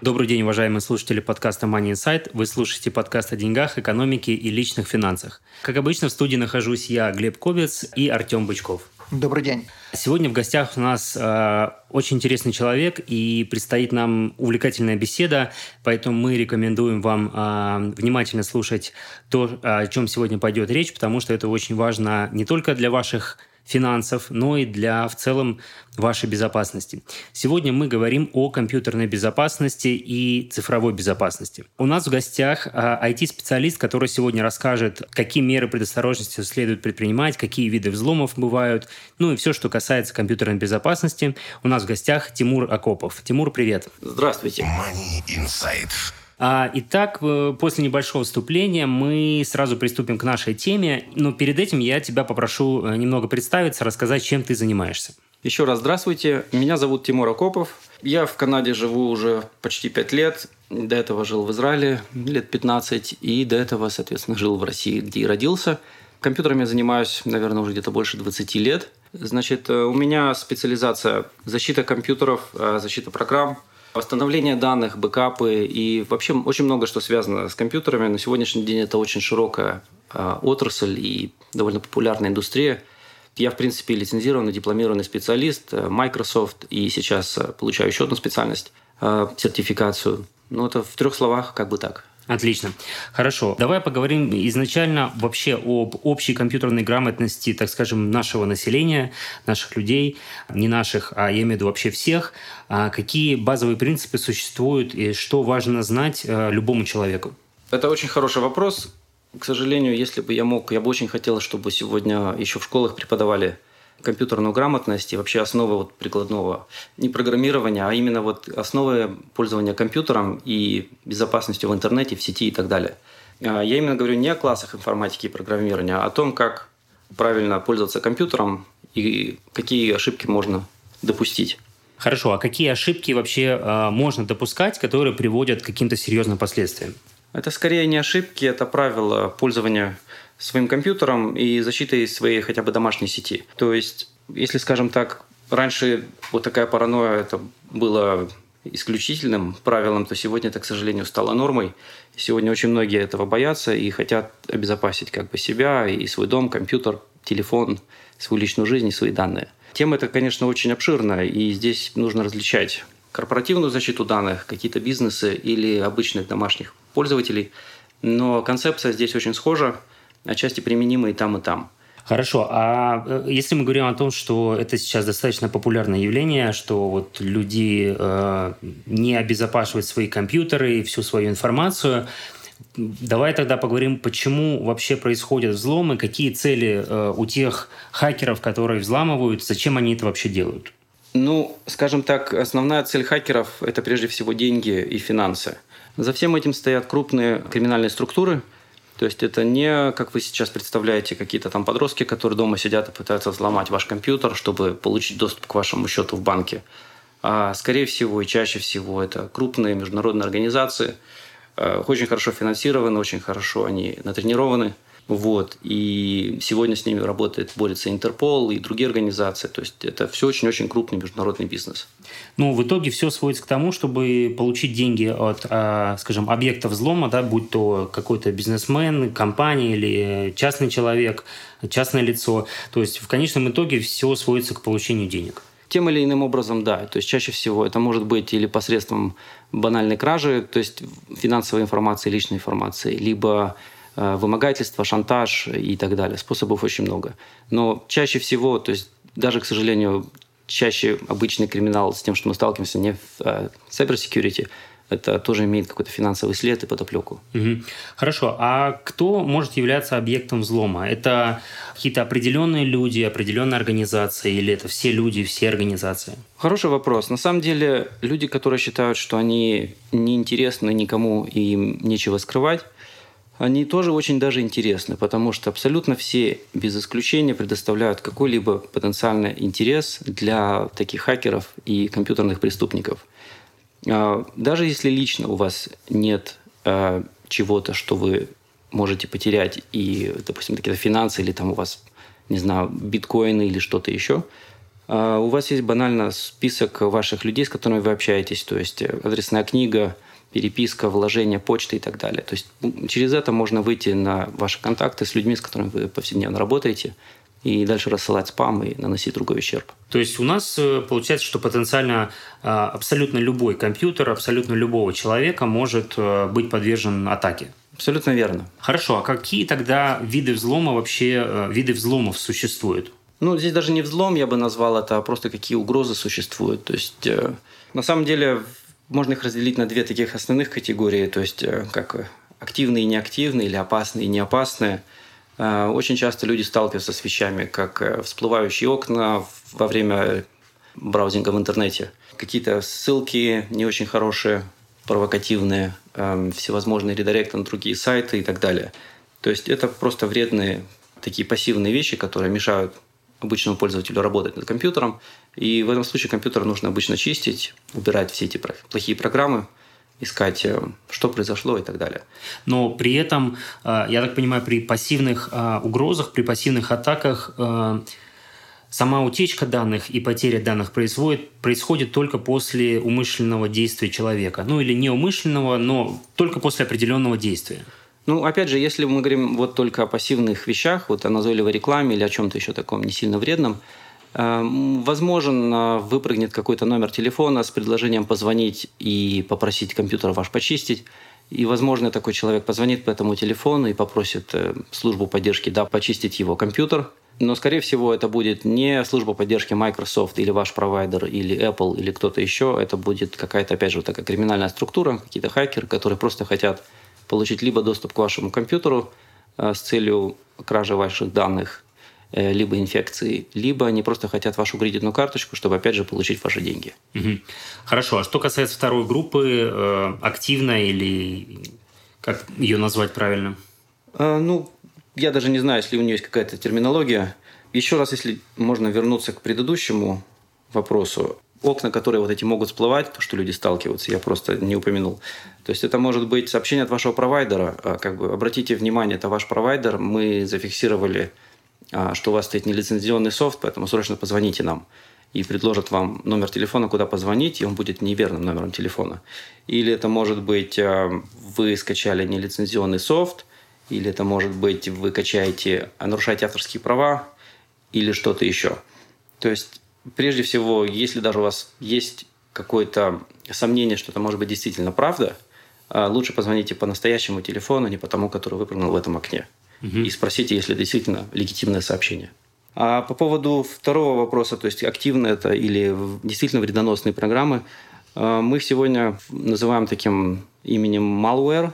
Добрый день, уважаемые слушатели подкаста Money Insight. Вы слушаете подкаст о деньгах, экономике и личных финансах. Как обычно, в студии нахожусь я, Глеб Ковец и Артем Бычков. Добрый день. Сегодня в гостях у нас э, очень интересный человек, и предстоит нам увлекательная беседа, поэтому мы рекомендуем вам э, внимательно слушать то, о чем сегодня пойдет речь, потому что это очень важно не только для ваших финансов, но и для в целом вашей безопасности. Сегодня мы говорим о компьютерной безопасности и цифровой безопасности. У нас в гостях IT-специалист, а, который сегодня расскажет, какие меры предосторожности следует предпринимать, какие виды взломов бывают, ну и все, что касается компьютерной безопасности. У нас в гостях Тимур Акопов. Тимур, привет. Здравствуйте. Money Inside. А, итак, э, после небольшого вступления мы сразу приступим к нашей теме. Но перед этим я тебя попрошу э, немного представиться, рассказать, чем ты занимаешься. Еще раз здравствуйте. Меня зовут Тимур Акопов. Я в Канаде живу уже почти 5 лет. До этого жил в Израиле лет 15. И до этого, соответственно, жил в России, где и родился. Компьютерами я занимаюсь, наверное, уже где-то больше 20 лет. Значит, э, у меня специализация защита компьютеров, защита программ, Восстановление данных, бэкапы и вообще очень много что связано с компьютерами. На сегодняшний день это очень широкая а, отрасль и довольно популярная индустрия. Я, в принципе, лицензированный, дипломированный специалист э, Microsoft и сейчас э, получаю еще одну специальность, э, сертификацию. Ну, это в трех словах как бы так. Отлично. Хорошо. Давай поговорим изначально вообще об общей компьютерной грамотности, так скажем, нашего населения, наших людей, не наших, а я имею в виду вообще всех. А какие базовые принципы существуют и что важно знать э, любому человеку? Это очень хороший вопрос. К сожалению, если бы я мог, я бы очень хотел, чтобы сегодня еще в школах преподавали компьютерную грамотность и вообще основы вот прикладного не программирования, а именно вот основы пользования компьютером и безопасностью в интернете, в сети и так далее. А, я именно говорю не о классах информатики и программирования, а о том, как правильно пользоваться компьютером и какие ошибки можно допустить. Хорошо, а какие ошибки вообще э, можно допускать, которые приводят к каким-то серьезным последствиям? Это скорее не ошибки, это правила пользования своим компьютером и защитой своей хотя бы домашней сети. То есть, если, скажем так, раньше вот такая паранойя это было исключительным правилом, то сегодня это, к сожалению, стало нормой. Сегодня очень многие этого боятся и хотят обезопасить как бы себя и свой дом, компьютер, телефон, свою личную жизнь и свои данные. Тема эта, конечно, очень обширная, и здесь нужно различать корпоративную защиту данных, какие-то бизнесы или обычных домашних пользователей. Но концепция здесь очень схожа отчасти применимы и там, и там. Хорошо, а э, если мы говорим о том, что это сейчас достаточно популярное явление, что вот люди э, не обезопасивают свои компьютеры и всю свою информацию, давай тогда поговорим, почему вообще происходят взломы, какие цели э, у тех хакеров, которые взламывают, зачем они это вообще делают? Ну, скажем так, основная цель хакеров – это прежде всего деньги и финансы. За всем этим стоят крупные криминальные структуры – то есть это не, как вы сейчас представляете, какие-то там подростки, которые дома сидят и пытаются взломать ваш компьютер, чтобы получить доступ к вашему счету в банке. А скорее всего и чаще всего это крупные международные организации, э, очень хорошо финансированы, очень хорошо они натренированы – вот. И сегодня с ними работает, борется Интерпол и другие организации. То есть это все очень-очень крупный международный бизнес. Ну, в итоге все сводится к тому, чтобы получить деньги от, а, скажем, объекта взлома, да, будь то какой-то бизнесмен, компания или частный человек, частное лицо. То есть в конечном итоге все сводится к получению денег. Тем или иным образом, да. То есть чаще всего это может быть или посредством банальной кражи, то есть финансовой информации, личной информации, либо вымогательство, шантаж и так далее. Способов очень много. Но чаще всего, то есть даже, к сожалению, чаще обычный криминал с тем, что мы сталкиваемся не в э, cyber security, это тоже имеет какой-то финансовый след и подоплеку. Угу. Хорошо. А кто может являться объектом взлома? Это какие-то определенные люди, определенные организации, или это все люди, все организации? Хороший вопрос. На самом деле, люди, которые считают, что они неинтересны никому и им нечего скрывать, они тоже очень даже интересны, потому что абсолютно все, без исключения, предоставляют какой-либо потенциальный интерес для таких хакеров и компьютерных преступников – а, даже если лично у вас нет а, чего-то, что вы можете потерять, и, допустим, какие-то финансы, или там у вас, не знаю, биткоины или что-то еще, а, у вас есть банально список ваших людей, с которыми вы общаетесь, то есть адресная книга, переписка, вложение, почта и так далее. То есть через это можно выйти на ваши контакты с людьми, с которыми вы повседневно работаете, и дальше рассылать спам и наносить другой ущерб. То есть у нас э, получается, что потенциально а, абсолютно любой компьютер, абсолютно любого человека может э, быть подвержен атаке. Абсолютно верно. Хорошо, а какие тогда виды взлома вообще, э, виды взломов существуют? Ну, здесь даже не взлом, я бы назвал это, а просто какие угрозы существуют. То есть, на самом деле, можно их разделить на две таких основных категории, то есть, как активные и неактивные, или опасные и неопасные – Э, очень часто люди сталкиваются с вещами, как э, всплывающие окна во время браузинга в интернете, какие-то ссылки не очень хорошие, провокативные, всевозможные редиректы на другие сайты и так далее. То есть это просто вредные такие пассивные вещи, которые мешают обычному пользователю работать над компьютером. И в этом случае компьютер нужно обычно чистить, убирать все эти плохие программы, искать, э, что произошло и так далее. Но при этом, э, я так понимаю, при пассивных э, угрозах, при пассивных атаках сама утечка данных и потеря данных происходит, происходит только после умышленного действия человека. Ну или неумышленного, но только после определенного действия. Ну, опять же, если мы говорим вот только о пассивных вещах, вот о назойливой рекламе или о чем-то еще таком не сильно вредном, Эм, возможно, выпрыгнет какой-то номер телефона с предложением позвонить и попросить компьютер ваш почистить. И, возможно, такой человек позвонит по этому телефону и попросит э, службу поддержки да, почистить его компьютер. Но, скорее всего, это будет не служба поддержки Microsoft или ваш провайдер, или Apple, или кто-то еще. Это будет какая-то, опять же, такая криминальная структура, какие-то хакеры, которые просто хотят получить либо доступ к вашему компьютеру э, с целью кражи ваших данных, Э, либо инфекции, либо они просто хотят вашу кредитную карточку, чтобы опять же получить ваши деньги. Угу. Хорошо. А что касается второй группы, э, активная или как ее назвать правильно? А, ну, я даже не знаю, если у нее есть какая-то терминология. Еще раз, если можно вернуться к предыдущему вопросу, окна, которые вот эти могут всплывать, то, что люди сталкиваются, я просто не упомянул. То есть это может быть сообщение от вашего провайдера. А, как бы обратите внимание, это ваш провайдер, мы зафиксировали а, что у вас стоит нелицензионный софт, поэтому срочно позвоните нам. И предложат вам номер телефона, куда позвонить, и он будет неверным номером телефона. Или это может быть, а, вы скачали нелицензионный софт, или это может быть, вы качаете, нарушаете авторские права, или что-то еще. То есть, прежде всего, если даже у вас есть какое-то сомнение, что это может быть действительно правда, лучше позвоните по настоящему телефону, не по тому, который выпрыгнул в этом окне угу. и спросите, если действительно легитимное сообщение. А по поводу второго вопроса, то есть активно это или действительно вредоносные программы, э, мы сегодня называем таким именем malware.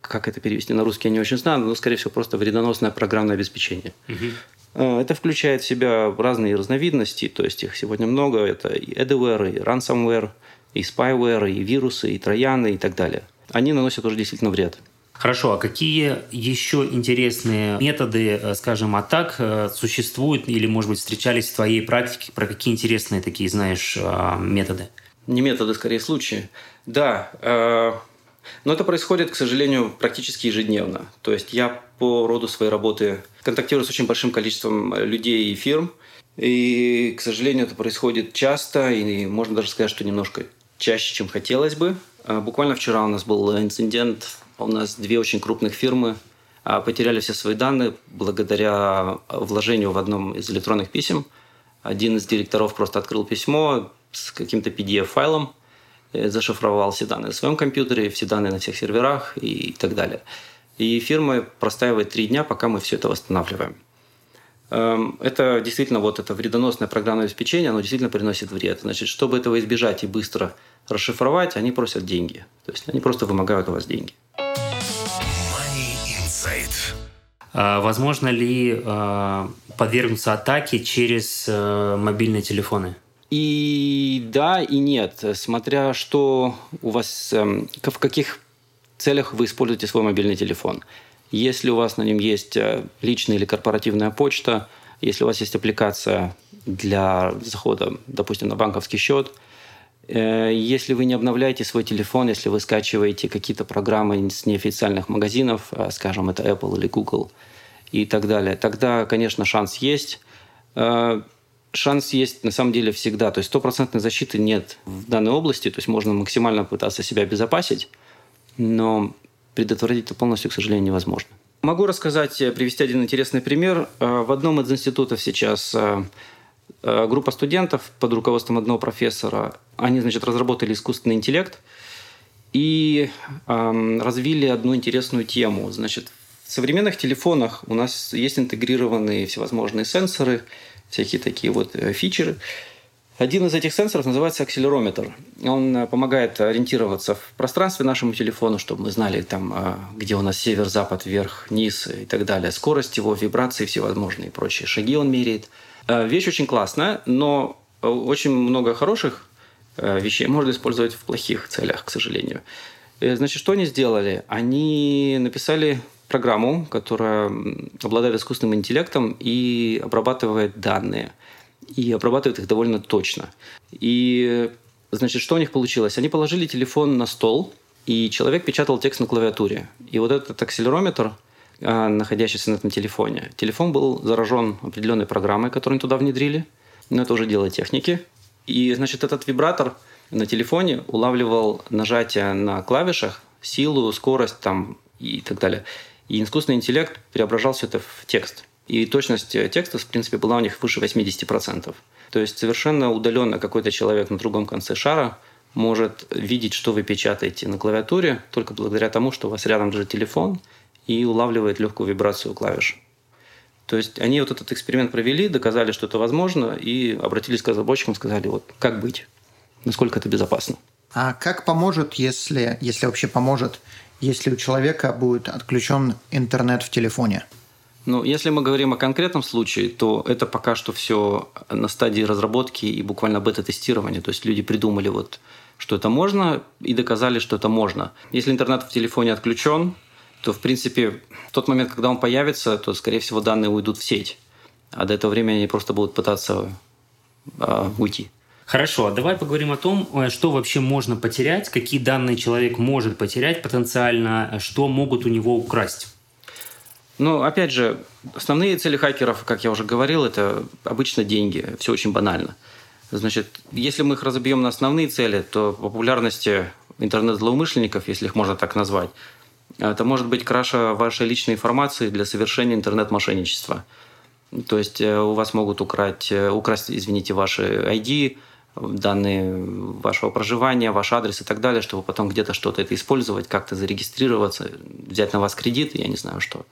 Как это перевести на русский, я не очень знаю, но, скорее всего, просто вредоносное программное обеспечение. Угу. Это включает в себя разные разновидности, то есть их сегодня много. Это и adware, и ransomware, и spyware, и вирусы, и трояны и так далее. Они наносят уже действительно вред. Хорошо, а какие еще интересные методы, э, скажем, атак э, существуют или, может быть, встречались в твоей практике? Про какие интересные такие, знаешь, э, методы? Не методы, скорее случаи. Да, но это происходит, к сожалению, практически ежедневно. То есть я по роду своей работы контактирую с очень большим количеством людей и фирм, и, к сожалению, это происходит часто, и можно даже сказать, что немножко чаще, чем хотелось бы. Буквально вчера у нас был инцидент у нас две очень крупных фирмы а, потеряли все свои данные благодаря вложению в одном из электронных писем. Один из директоров просто открыл письмо с каким-то PDF-файлом, э, зашифровал все данные на своем компьютере, все данные на всех серверах и так далее. И фирма простаивает три дня, пока мы все это восстанавливаем. Эм, это действительно вот это вредоносное программное обеспечение, оно действительно приносит вред. Значит, чтобы этого избежать и быстро расшифровать, они просят деньги. То есть они просто вымогают у вас деньги. А, возможно ли а, подвергнуться атаке через а, мобильные телефоны? И да, и нет, смотря что у вас, эм, в каких целях вы используете свой мобильный телефон. Если у вас на нем есть э, личная или корпоративная почта, если у вас есть аппликация для захода, допустим, на банковский счет, э, если вы не обновляете свой телефон, если вы скачиваете какие-то программы с неофициальных магазинов, э, скажем, это Apple или Google и так далее, тогда, конечно, шанс есть шанс есть на самом деле всегда. То есть стопроцентной защиты нет в данной области. То есть можно максимально пытаться себя обезопасить, но предотвратить это полностью, к сожалению, невозможно. Могу рассказать, э, привести один интересный пример. Э, в одном из институтов сейчас э, группа студентов под руководством одного профессора, они, значит, разработали искусственный интеллект и эм, развили одну интересную тему. Значит, в современных телефонах у нас есть интегрированные всевозможные сенсоры – всякие такие вот э, фичеры. Один из этих сенсоров называется акселерометр. Он э, помогает ориентироваться в пространстве нашему телефону, чтобы мы знали, там, э, где у нас север, запад, вверх, низ и так далее. Скорость его, вибрации всевозможные и прочие шаги он меряет. Вещь очень классная, но очень много хороших вещей можно использовать в плохих целях, к сожалению. Значит, что они сделали? Они написали программу, которая обладает искусственным интеллектом и обрабатывает данные. И обрабатывает их довольно точно. И, значит, что у них получилось? Они положили телефон на стол, и человек печатал текст на клавиатуре. И вот этот акселерометр, а, находящийся на этом телефоне, телефон был заражен определенной программой, которую они туда внедрили. Но это уже дело техники. И, значит, этот вибратор на телефоне улавливал нажатие на клавишах, силу, скорость там, и так далее. И искусственный интеллект преображал все это в текст. И точность текста, в принципе, была у них выше 80%. То есть совершенно удаленно какой-то человек на другом конце шара может видеть, что вы печатаете на клавиатуре, только благодаря тому, что у вас рядом лежит телефон и улавливает легкую вибрацию клавиш. То есть они вот этот эксперимент провели, доказали, что это возможно, и обратились к разработчикам, сказали, вот как быть, насколько это безопасно. А как поможет, если, если вообще поможет если у человека будет отключен интернет в телефоне? Ну, если мы говорим о конкретном случае, то это пока что все на стадии разработки и буквально бета-тестирования. То есть люди придумали вот, что это можно, и доказали, что это можно. Если интернет в телефоне отключен, то, в принципе, в тот момент, когда он появится, то, скорее всего, данные уйдут в сеть. А до этого времени они просто будут пытаться э, уйти. Хорошо, а давай поговорим о том, э, что вообще можно потерять, какие данные человек может потерять потенциально, э, что могут у него украсть. Ну, опять же, основные цели хакеров, как я уже говорил, это обычно деньги. Все очень банально. Значит, если мы их разобьем на основные цели, то по популярности интернет-злоумышленников, если их можно так назвать, это может быть краша вашей личной информации для совершения интернет-мошенничества. То есть э, у вас могут украть, украсть, извините, ваши ID, данные вашего проживания, ваш адрес и так далее, чтобы потом где-то что-то это использовать, как-то зарегистрироваться, взять на вас кредит, я не знаю что.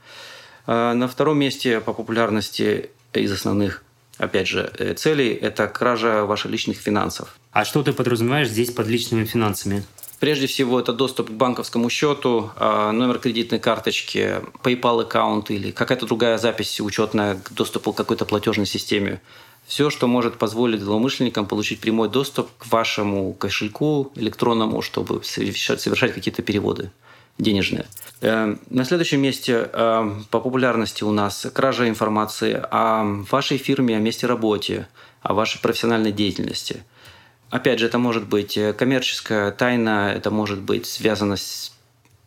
А на втором месте по популярности из основных, опять же, э, целей – это кража ваших личных финансов. А что ты подразумеваешь здесь под личными финансами? Прежде всего, это доступ к банковскому счету, а, номер кредитной карточки, PayPal аккаунт или какая-то другая запись учетная к доступу к какой-то платежной системе все, что может позволить злоумышленникам получить прямой доступ к вашему кошельку электронному, чтобы совершать какие-то переводы денежные. Эм, на следующем месте эм, по популярности у нас кража информации о вашей фирме, о месте работы, о вашей профессиональной деятельности. Опять же, это может быть э, коммерческая тайна, это может быть связано с,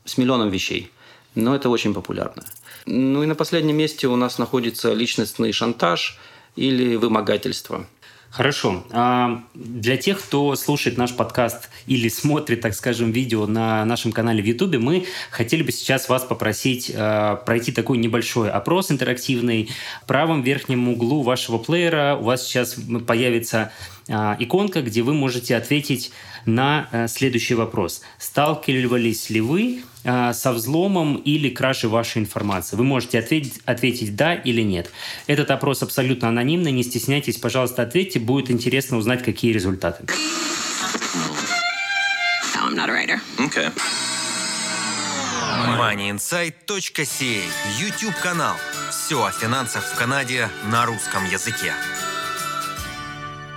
с миллионом вещей, но это очень популярно. Ну и на последнем месте у нас находится личностный шантаж – или вымогательство. Хорошо. А для тех, кто слушает наш подкаст или смотрит, так скажем, видео на нашем канале в Ютубе, мы хотели бы сейчас вас попросить э, пройти такой небольшой опрос интерактивный. В правом верхнем углу вашего плеера у вас сейчас появится а, иконка, где вы можете ответить на а, следующий вопрос. Сталкивались ли вы а, со взломом или кражей вашей информации? Вы можете ответить, ответить «да» или «нет». Этот опрос абсолютно анонимный, не стесняйтесь, пожалуйста, ответьте, будет интересно узнать, какие результаты. No, I'm not a writer. Okay. MoneyInsight.ca YouTube-канал. Все о финансах в Канаде на русском языке.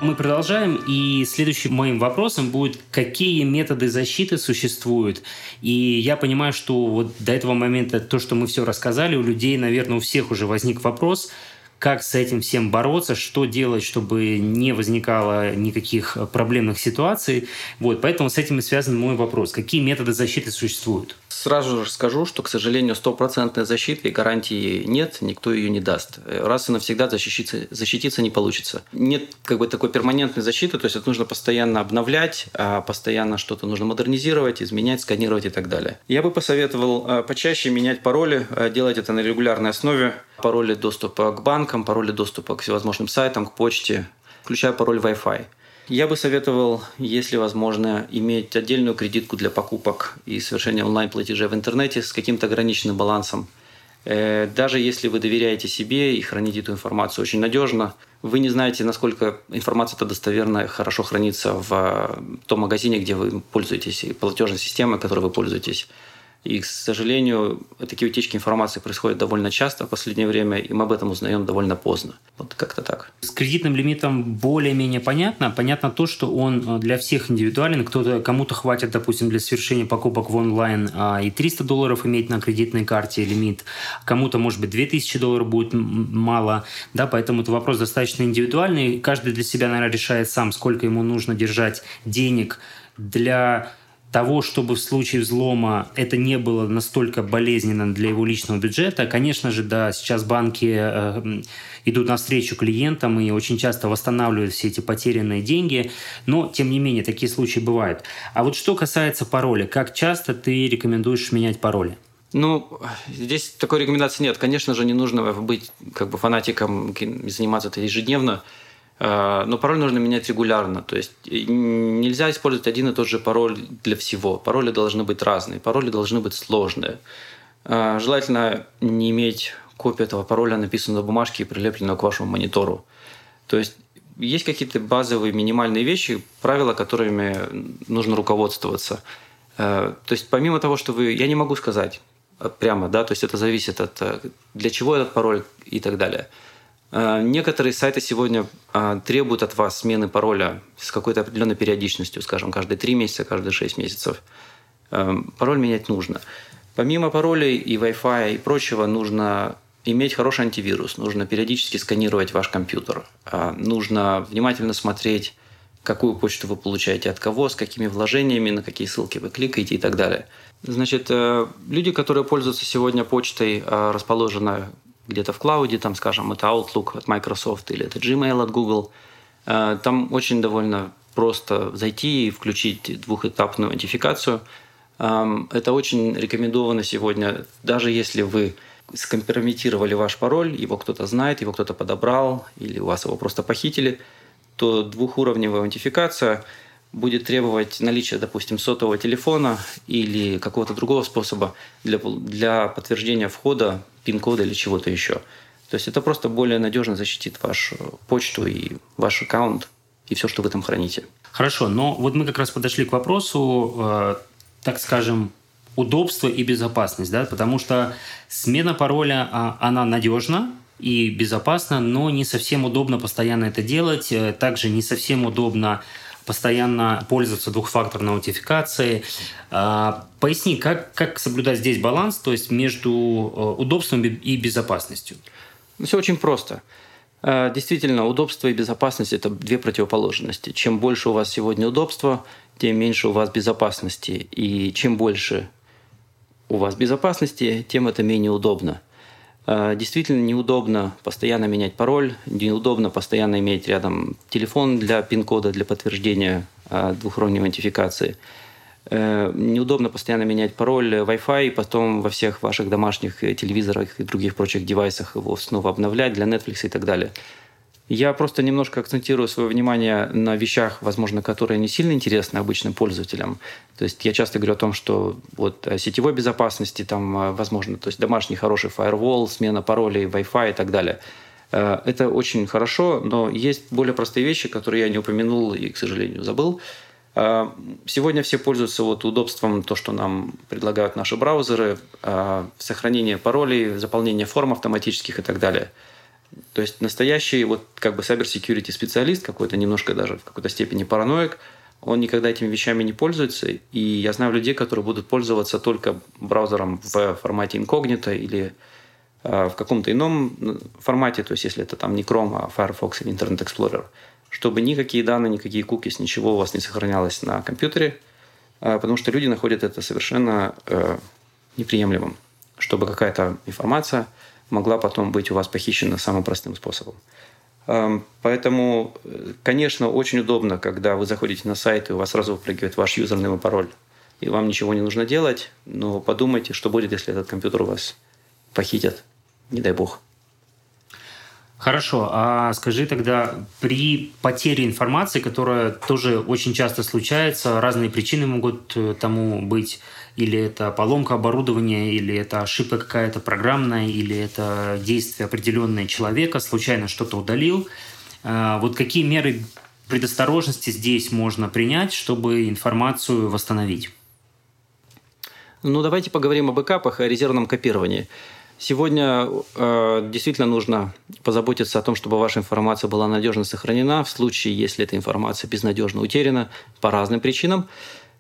Мы продолжаем, и следующим моим вопросом будет, какие методы защиты существуют. И я понимаю, что вот до этого момента то, что мы все рассказали, у людей, наверное, у всех уже возник вопрос, как с этим всем бороться, что делать, чтобы не возникало никаких проблемных ситуаций. Вот, поэтому с этим и связан мой вопрос. Какие методы защиты существуют? Сразу же скажу, что, к сожалению, стопроцентной защиты и гарантии нет, никто ее не даст. Раз и навсегда защититься, защититься не получится. Нет как бы такой перманентной защиты, то есть это нужно постоянно обновлять, а постоянно что-то нужно модернизировать, изменять, сканировать и так далее. Я бы посоветовал а, почаще менять пароли, а, делать это на регулярной основе. Пароли доступа к банкам, пароли доступа к всевозможным сайтам, к почте, включая пароль Wi-Fi. Я бы советовал, если возможно, иметь отдельную кредитку для покупок и совершения онлайн-платежей в интернете с каким-то ограниченным балансом. Э, даже если вы доверяете себе и храните эту информацию очень надежно, вы не знаете, насколько информация эта достоверная, хорошо хранится в том магазине, где вы пользуетесь, и платежной системой, которой вы пользуетесь. И, к сожалению, такие утечки информации происходят довольно часто в последнее время, и мы об этом узнаем довольно поздно. Вот как-то так. С кредитным лимитом более-менее понятно. Понятно то, что он э, для всех индивидуален. Кто-то, кому-то хватит, допустим, для совершения покупок в онлайн а, и 300 долларов иметь на кредитной карте лимит. Кому-то, может быть, 2000 долларов будет мало. Да, поэтому это вопрос достаточно индивидуальный. Каждый для себя, наверное, решает сам, сколько ему нужно держать денег для того, чтобы в случае взлома это не было настолько болезненно для его личного бюджета, конечно же, да, сейчас банки э, идут навстречу клиентам и очень часто восстанавливают все эти потерянные деньги, но, тем не менее, такие случаи бывают. А вот что касается пароля, как часто ты рекомендуешь менять пароли? Ну, здесь такой рекомендации нет. Конечно же, не нужно быть как бы фанатиком, заниматься это ежедневно. Э, но пароль нужно менять регулярно. То есть нельзя использовать один и тот же пароль для всего. Пароли должны быть разные, пароли должны быть сложные. Э, желательно не иметь копию этого пароля, написанную на бумажке и прилепленную к вашему монитору. То есть есть какие-то базовые минимальные вещи, правила, которыми нужно руководствоваться. Э, то есть помимо того, что вы... Я не могу сказать прямо, да, то есть это зависит от для чего этот пароль и так далее – некоторые сайты сегодня э, требуют от вас смены пароля с какой-то определенной периодичностью, скажем, каждые 3 месяца, каждые 6 месяцев. Э, пароль менять нужно. Помимо паролей и Wi-Fi и прочего, нужно иметь хороший антивирус, нужно периодически сканировать ваш компьютер, нужно внимательно смотреть, какую почту вы получаете от кого, с какими вложениями, на какие ссылки вы кликаете и так далее. Значит, люди, которые пользуются сегодня почтой, расположенной где-то в клауде, там, скажем, это Outlook от Microsoft или это Gmail от Google. Э, там очень довольно просто зайти и включить двухэтапную аутентификацию. Эм, это очень рекомендовано сегодня, даже если вы скомпрометировали ваш пароль, его кто-то знает, его кто-то подобрал, или у вас его просто похитили, то двухуровневая аутентификация будет требовать наличия, допустим, сотового телефона или какого-то другого способа для, для подтверждения входа пин-кода или чего-то еще. То есть это просто более надежно защитит вашу почту и ваш аккаунт и все, что вы там храните. Хорошо, но вот мы как раз подошли к вопросу, э, так скажем, удобства и безопасность, да, потому что смена пароля, а, она надежна, и безопасна, но не совсем удобно постоянно это делать. Э, также не совсем удобно постоянно пользоваться двухфакторной аутентификацией. А, поясни, как, как соблюдать здесь баланс, то есть между э, удобством и безопасностью? Ну, все очень просто. Э, действительно, удобство и безопасность – это две противоположности. Чем больше у вас сегодня удобства, тем меньше у вас безопасности. И чем больше у вас безопасности, тем это менее удобно. Э, действительно неудобно постоянно менять пароль, неудобно постоянно иметь рядом телефон для пин-кода, для подтверждения э, двухуровневой идентификации. Э, неудобно постоянно менять пароль Wi-Fi и потом во всех ваших домашних телевизорах и других прочих девайсах его снова обновлять для Netflix и так далее. Я просто немножко акцентирую свое внимание на вещах, возможно, которые не сильно интересны обычным пользователям. То есть я часто говорю о том, что вот сетевой безопасности, там, возможно, то есть домашний хороший фаервол, смена паролей, Wi-Fi и так далее. Это очень хорошо, но есть более простые вещи, которые я не упомянул и, к сожалению, забыл. Сегодня все пользуются вот удобством, то, что нам предлагают наши браузеры, сохранение паролей, заполнение форм автоматических и так далее. То есть настоящий вот как бы cyber специалист, какой-то немножко даже в какой-то степени параноик, он никогда этими вещами не пользуется. И я знаю людей, которые будут пользоваться только браузером в формате инкогнито или а, в каком-то ином формате, то есть если это там не Chrome, а Firefox или Internet Explorer – чтобы никакие данные, никакие кукис, ничего у вас не сохранялось на компьютере, а, потому что люди находят это совершенно э, неприемлемым, чтобы какая-то информация могла потом быть у вас похищена самым простым способом. Поэтому, э, конечно, очень удобно, когда вы заходите на сайт, и у вас сразу выпрыгивает ваш юзерный и пароль, и вам ничего не нужно делать, но подумайте, что будет, если этот компьютер у вас похитят, не дай бог. Хорошо, а скажи тогда, при потере информации, которая тоже очень часто случается, разные причины могут э, тому быть, или это поломка оборудования, или это ошибка какая-то программная, или это действие определенное человека, случайно что-то удалил. А, вот какие меры предосторожности здесь можно принять, чтобы информацию восстановить? Ну, давайте поговорим о бэкапах и о резервном копировании. Сегодня э, действительно нужно позаботиться о том, чтобы ваша информация была надежно сохранена в случае, если эта информация безнадежно утеряна по разным причинам.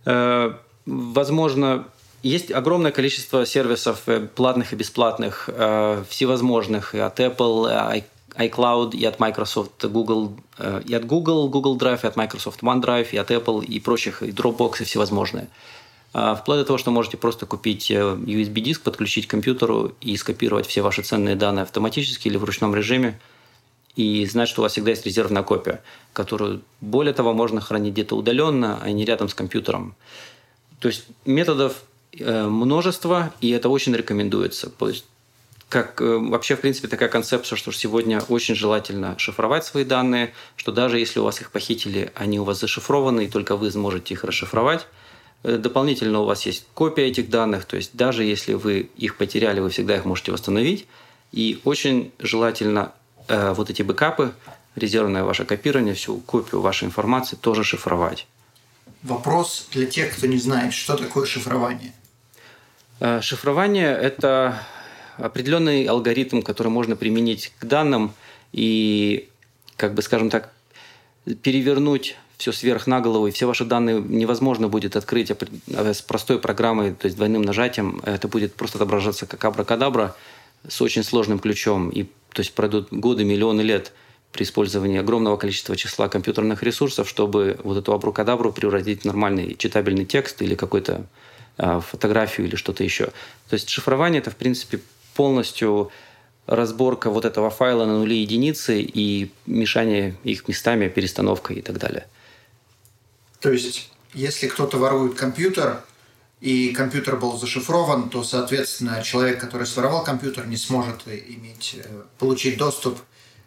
Э, возможно, есть огромное количество сервисов э, платных и бесплатных, э, всевозможных, и от Apple, iCloud, и от Microsoft, Google, э, и от Google, Google Drive, и от Microsoft OneDrive, и от Apple, и прочих, и Dropbox, и всевозможные. А, вплоть до того, что можете просто купить э, USB-диск, подключить к компьютеру и скопировать все ваши ценные данные автоматически или в ручном режиме, и знать, что у вас всегда есть резервная копия, которую, более того, можно хранить где-то удаленно, а не рядом с компьютером. То есть методов э, множество, и это очень рекомендуется. То есть как э, вообще, в принципе, такая концепция, что сегодня очень желательно шифровать свои данные, что даже если у вас их похитили, они у вас зашифрованы, и только вы сможете их расшифровать. Э, дополнительно у вас есть копия этих данных, то есть даже если вы их потеряли, вы всегда их можете восстановить. И очень желательно э, вот эти бэкапы, резервное ваше копирование, всю копию вашей информации тоже шифровать. Вопрос для тех, кто не знает, что такое шифрование. Э, шифрование – это определенный алгоритм, который можно применить к данным и, как бы, скажем так, перевернуть все сверх на голову, и все ваши данные невозможно будет открыть а с простой программой, то есть двойным нажатием. Это будет просто отображаться как абракадабра с очень сложным ключом. И, то есть пройдут годы, миллионы лет при использовании огромного количества числа компьютерных ресурсов, чтобы вот эту абракадабру превратить в нормальный читабельный текст или какую-то э, фотографию или что-то еще. То есть шифрование – это, в принципе, полностью разборка вот этого файла на нули единицы и мешание их местами, перестановка и так далее – то есть, если кто-то ворует компьютер, и компьютер был зашифрован, то, соответственно, человек, который своровал компьютер, не сможет иметь, э, получить доступ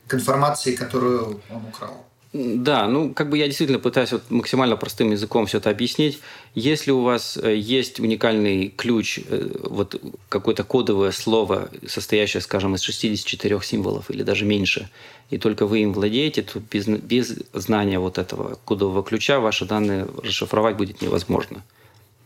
к информации, которую он украл. Да, ну как бы я действительно пытаюсь вот максимально простым языком все это объяснить. Если у вас э, есть уникальный ключ, э, вот какое-то кодовое слово, состоящее, скажем, из 64 символов или даже меньше, и только вы им владеете, то без, без знания вот этого кодового ключа ваши данные расшифровать будет невозможно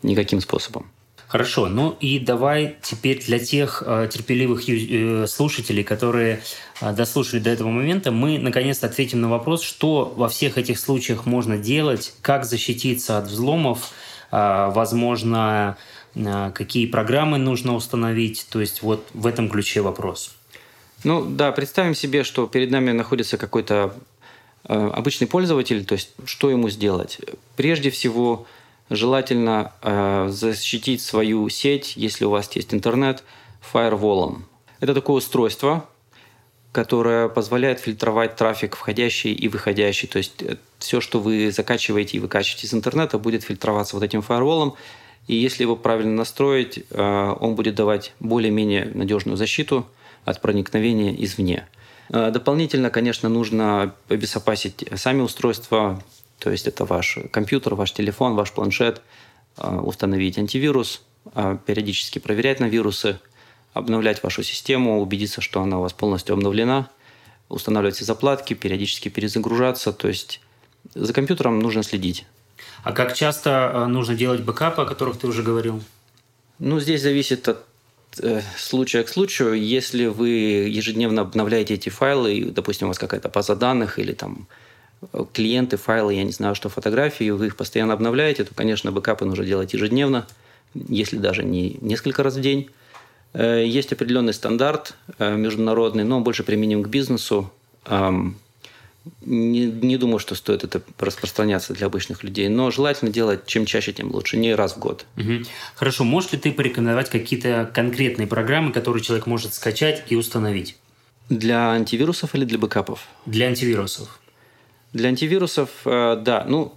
никаким способом. Хорошо, ну и давай теперь для тех э, терпеливых э, слушателей, которые э, дослушали до этого момента, мы наконец-то ответим на вопрос, что во всех этих случаях можно делать, как защититься от взломов, э, возможно, э, какие программы нужно установить, то есть вот в этом ключе вопрос. Ну да, представим себе, что перед нами находится какой-то э, обычный пользователь, то есть что ему сделать? Прежде всего, желательно э, защитить свою сеть, если у вас есть интернет, фаерволом. Это такое устройство, которое позволяет фильтровать трафик входящий и выходящий. То есть э, все, что вы закачиваете и выкачиваете из интернета, будет фильтроваться вот этим фаерволом. И если его правильно настроить, э, он будет давать более-менее надежную защиту от проникновения извне. Дополнительно, конечно, нужно обезопасить сами устройства, то есть это ваш компьютер, ваш телефон, ваш планшет, установить антивирус, периодически проверять на вирусы, обновлять вашу систему, убедиться, что она у вас полностью обновлена, устанавливать все заплатки, периодически перезагружаться. То есть за компьютером нужно следить. А как часто э, нужно делать бэкапы, о которых ты уже говорил? Ну, здесь зависит от э, случая к случаю. Если вы ежедневно обновляете эти файлы, допустим, у вас какая-то база данных или там э, клиенты, файлы, я не знаю, что фотографии, вы их постоянно обновляете, то, конечно, бэкапы нужно делать ежедневно, если даже не несколько раз в день. Э, есть определенный стандарт э, международный, но он больше применим к бизнесу. Не, не думаю, что стоит это распространяться для обычных людей, но желательно делать чем чаще, тем лучше, не раз в год. Угу. Хорошо, можешь ли ты порекомендовать какие-то конкретные программы, которые человек может скачать и установить? Для антивирусов или для бэкапов? Для антивирусов. Для антивирусов, э, да. Ну,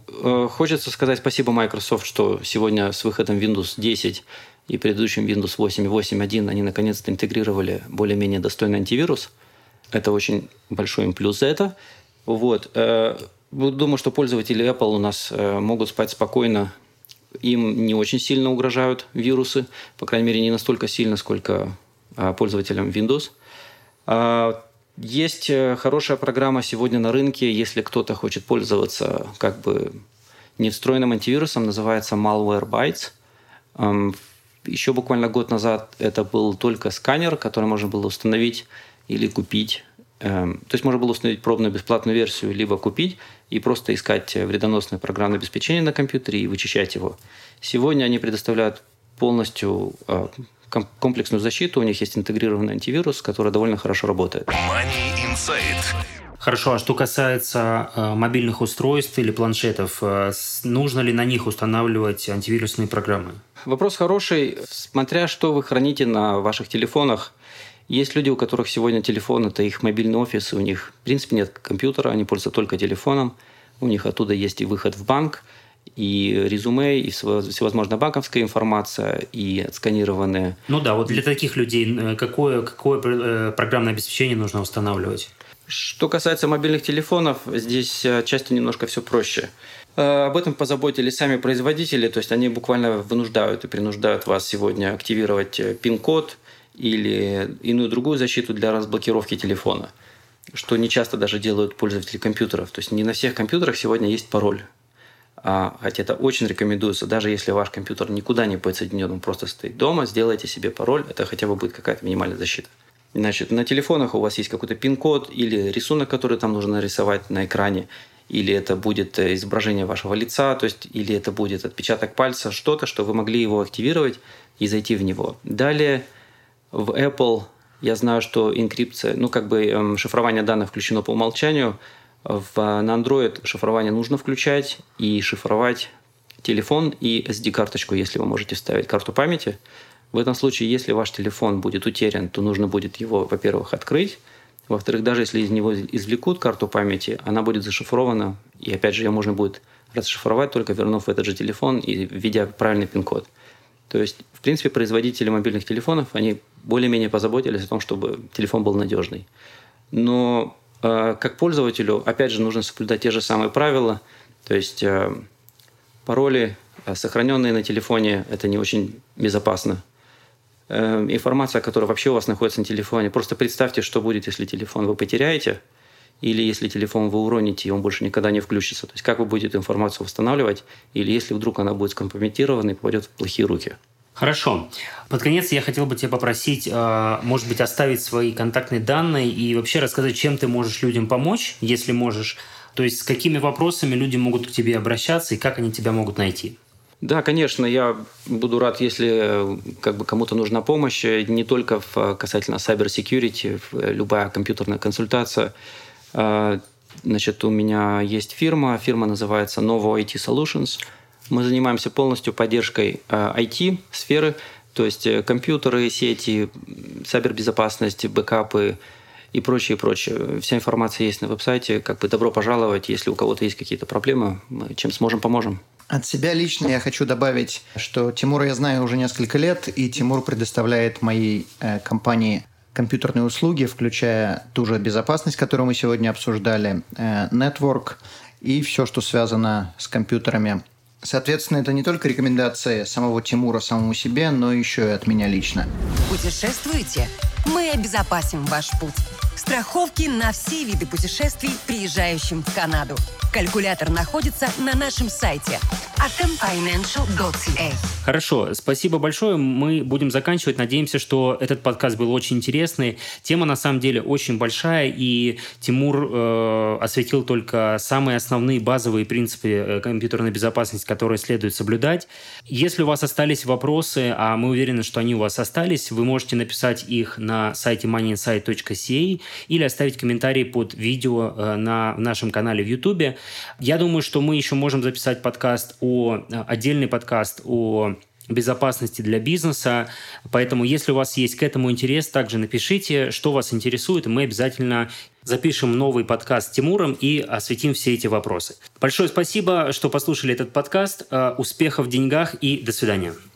хочется сказать спасибо Microsoft, что сегодня с выходом Windows 10 и предыдущим Windows 8 и 8.1 они наконец-то интегрировали более-менее достойный антивирус. Это очень большой им плюс за это. Вот. Э, думаю, что пользователи Apple у нас э, могут спать спокойно. Им не очень сильно угрожают вирусы, по крайней мере, не настолько сильно, сколько а, пользователям Windows. Есть э, хорошая программа сегодня на рынке, если кто-то хочет пользоваться как бы не встроенным антивирусом, называется Malwarebytes. Эм, еще буквально год назад это был только сканер, который можно было установить или купить. Эм, то есть можно было установить пробную бесплатную версию, либо купить и просто искать вредоносное программное обеспечение на компьютере и вычищать его. Сегодня они предоставляют полностью э, комплексную защиту, у них есть интегрированный антивирус, который довольно хорошо работает. Money Insight. Хорошо, а что касается э, мобильных устройств или планшетов, э, нужно ли на них устанавливать антивирусные программы? Вопрос хороший, смотря что вы храните на ваших телефонах. Есть люди, у которых сегодня телефон – это их мобильный офис, и у них, в принципе, нет компьютера, они пользуются только телефоном. У них оттуда есть и выход в банк, и резюме, и всевозможная банковская информация, и отсканированные. Ну да, вот для таких людей э, какое, какое программное обеспечение нужно устанавливать? Что касается мобильных телефонов, здесь э, часто немножко все проще. Э, об этом позаботились сами производители, то есть они буквально вынуждают и принуждают вас сегодня активировать э, пин-код или иную другую защиту для разблокировки телефона, что не часто даже делают пользователи компьютеров. То есть не на всех компьютерах сегодня есть пароль. А, хотя это очень рекомендуется, даже если ваш компьютер никуда не подсоединен, он просто стоит дома, сделайте себе пароль, это хотя бы будет какая-то минимальная защита. Значит, на телефонах у вас есть какой-то пин-код или рисунок, который там нужно нарисовать на экране, или это будет э, изображение вашего лица, то есть, или это будет отпечаток пальца, что-то, что вы могли его активировать и зайти в него. Далее в Apple я знаю, что инкрипция, ну как бы эм, шифрование данных включено по умолчанию. В, на Android шифрование нужно включать и шифровать телефон и SD-карточку, если вы можете вставить карту памяти. В этом случае, если ваш телефон будет утерян, то нужно будет его, во-первых, открыть, во-вторых, даже если из него извлекут карту памяти, она будет зашифрована, и опять же ее можно будет расшифровать, только вернув этот же телефон и введя правильный пин-код. То есть, в принципе, производители мобильных телефонов, они более-менее позаботились о том, чтобы телефон был надежный. Но как пользователю, опять же, нужно соблюдать те же самые правила. То есть э, пароли, э, сохраненные на телефоне, это не очень безопасно. Информация, которая вообще у вас находится на телефоне. Просто представьте, что будет, если телефон вы потеряете, или если телефон вы уроните, и он больше никогда не включится. То есть как вы будете информацию восстанавливать, или если вдруг она будет скомпрометирована и попадет в плохие руки. Хорошо. Под конец я хотел бы тебя попросить, э, может быть, оставить свои контактные данные и вообще рассказать, чем ты можешь людям помочь, если можешь. То есть с какими вопросами люди могут к тебе обращаться и как они тебя могут найти. Да, конечно, я буду рад, если как бы кому-то нужна помощь, не только в, касательно cyber security, любая компьютерная консультация. Значит, у меня есть фирма, фирма называется Novo IT Solutions. Мы занимаемся полностью поддержкой IT-сферы, а, то есть э, компьютеры, сети, cyberbезопасность, бэкапы и прочее, прочее. Вся информация есть на веб-сайте. Как бы добро пожаловать, если у кого-то есть какие-то проблемы, мы чем сможем, поможем. От себя лично я хочу добавить, что Тимура я знаю уже несколько лет, и Тимур предоставляет моей э, компании компьютерные услуги, включая ту же безопасность, которую мы сегодня обсуждали, э, network и все, что связано с компьютерами. Соответственно, это не только рекомендации самого Тимура самому себе, но еще и от меня лично. Путешествуете? Мы обезопасим ваш путь. Страховки на все виды путешествий, приезжающим в Канаду. Калькулятор находится на нашем сайте atomfinancial.ca. Хорошо, спасибо большое. Мы будем заканчивать. Надеемся, что этот подкаст был очень интересный. Тема на самом деле очень большая, и Тимур э, осветил только самые основные базовые принципы э, компьютерной безопасности, которые следует соблюдать. Если у вас остались вопросы, а мы уверены, что они у вас остались, вы можете написать их на сайте moneyinsight.ca или оставить комментарий под видео э, на нашем канале в YouTube. Я думаю, что мы еще можем записать подкаст о отдельный подкаст о безопасности для бизнеса. Поэтому, если у вас есть к этому интерес, также напишите, что вас интересует, и мы обязательно запишем новый подкаст с Тимуром и осветим все эти вопросы. Большое спасибо, что послушали этот подкаст. Э, успехов в деньгах и до свидания.